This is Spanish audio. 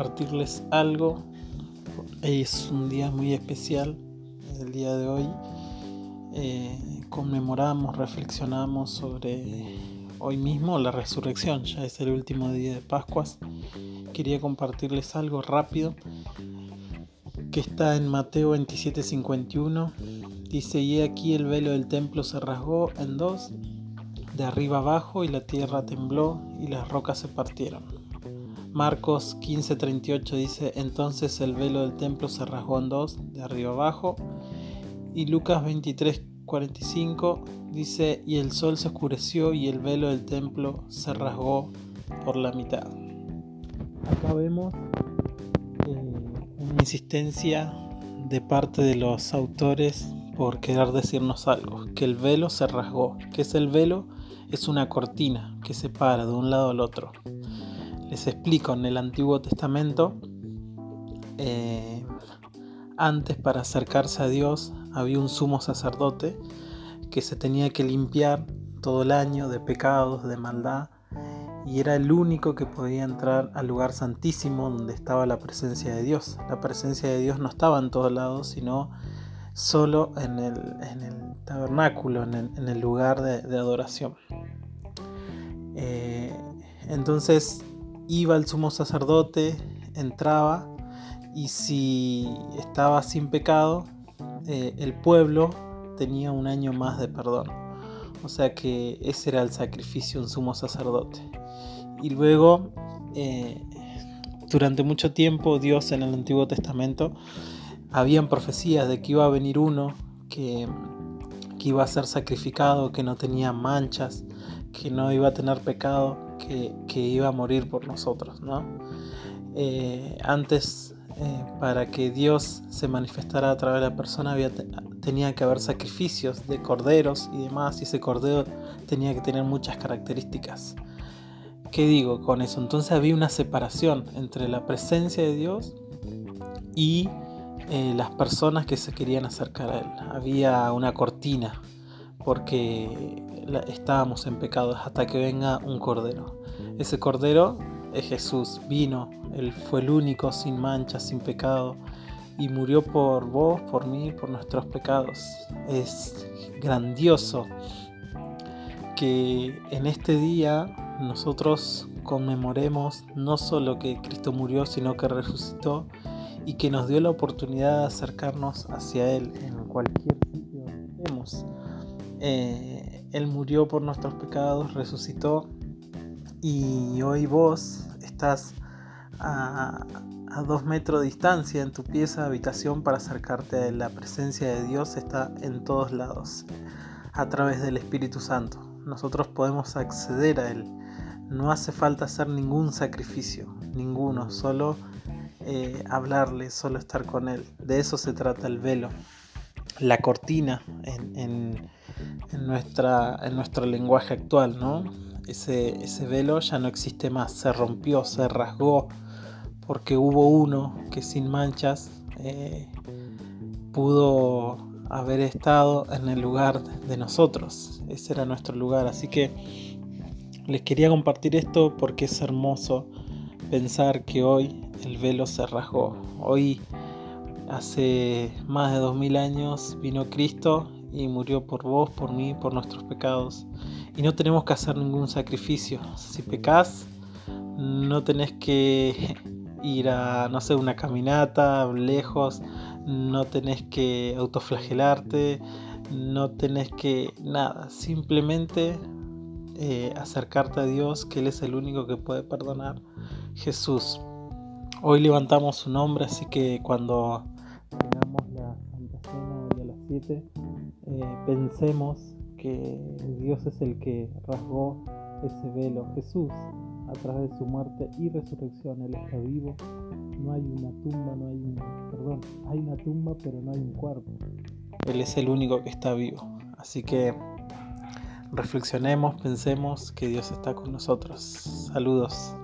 compartirles algo. Es un día muy especial, el día de hoy. Eh, conmemoramos, reflexionamos sobre hoy mismo la resurrección, ya es el último día de Pascuas. Quería compartirles algo rápido que está en Mateo 27:51. Dice, y aquí el velo del templo se rasgó en dos, de arriba abajo, y la tierra tembló y las rocas se partieron. Marcos 15:38 dice, entonces el velo del templo se rasgó en dos, de arriba abajo. Y Lucas 23:45 dice, y el sol se oscureció y el velo del templo se rasgó por la mitad. Acá vemos eh, una insistencia de parte de los autores por querer decirnos algo, que el velo se rasgó. ¿Qué es el velo? Es una cortina que separa de un lado al otro. Les explico, en el Antiguo Testamento, eh, antes para acercarse a Dios había un sumo sacerdote que se tenía que limpiar todo el año de pecados, de maldad, y era el único que podía entrar al lugar santísimo donde estaba la presencia de Dios. La presencia de Dios no estaba en todos lados, sino solo en el, tabernáculo, en el, lugar de, adoración. Eh, entonces iba el sumo sacerdote, entraba y si estaba sin pecado, eh, el pueblo tenía un año más de perdón. O sea que ese era el sacrificio, un sumo sacerdote. Y luego, eh, durante mucho tiempo, Dios en el Antiguo Testamento, habían profecías de que iba a venir uno que, que iba a ser sacrificado, que no tenía manchas, que no iba a tener pecado que, iba a morir por nosotros, ¿no? Eh, antes, eh, para que Dios se manifestara a través de la persona, había, tenía que haber sacrificios de corderos y demás, y ese cordero tenía que tener muchas características. ¿Qué digo con eso? Entonces había una separación entre la presencia de Dios y eh, las personas que se querían acercar a Él. Había una cortina porque estábamos en pecado hasta que venga un cordero. Ese cordero es Jesús, vino, Él fue el único sin mancha, sin pecado, y murió por vos, por mí, por nuestros pecados. Es grandioso que en este día nosotros conmemoremos no solo que Cristo murió, sino que resucitó y que nos dio la oportunidad de acercarnos hacia Él en cualquier sitio que estemos. Eh, él murió por nuestros pecados, resucitó y hoy vos estás a, dos metros de distancia en tu pieza de habitación para acercarte a La presencia de Dios está en todos lados, a través del Espíritu Santo. Nosotros podemos acceder a Él. No hace falta hacer ningún sacrificio, ninguno, solo eh, hablarle, solo estar con Él. De eso se trata el velo, la cortina en, nuestra, en nuestro lenguaje actual, ¿no? Ese, ese velo ya no existe más, se rompió, se rasgó, porque hubo uno que sin manchas eh, pudo haber estado en el lugar de nosotros. Ese era nuestro lugar. Así que les quería compartir esto porque es hermoso pensar que hoy el velo se rasgó. Hoy, hace más de dos mil años, vino Cristo y murió por vos, por mí, por nuestros pecados. Y no tenemos que hacer ningún sacrificio. Si pecas, no tenés que ir a, no sé, una caminata lejos, no tenés que autoflagelarte, no tenés que nada, simplemente eh, acercarte a Dios, que Él es el único que puede perdonar. Jesús. Hoy levantamos su nombre, así que cuando tengamos la Santa Cena hoy a las 7, eh, pensemos que Dios es el que rasgó ese velo. Jesús, a través de su muerte y resurrección, Él está vivo. No hay una tumba, no hay un... Perdón, hay una tumba, pero no hay un cuerpo. Él es el único que está vivo. Así que reflexionemos, pensemos que Dios está con nosotros. Saludos.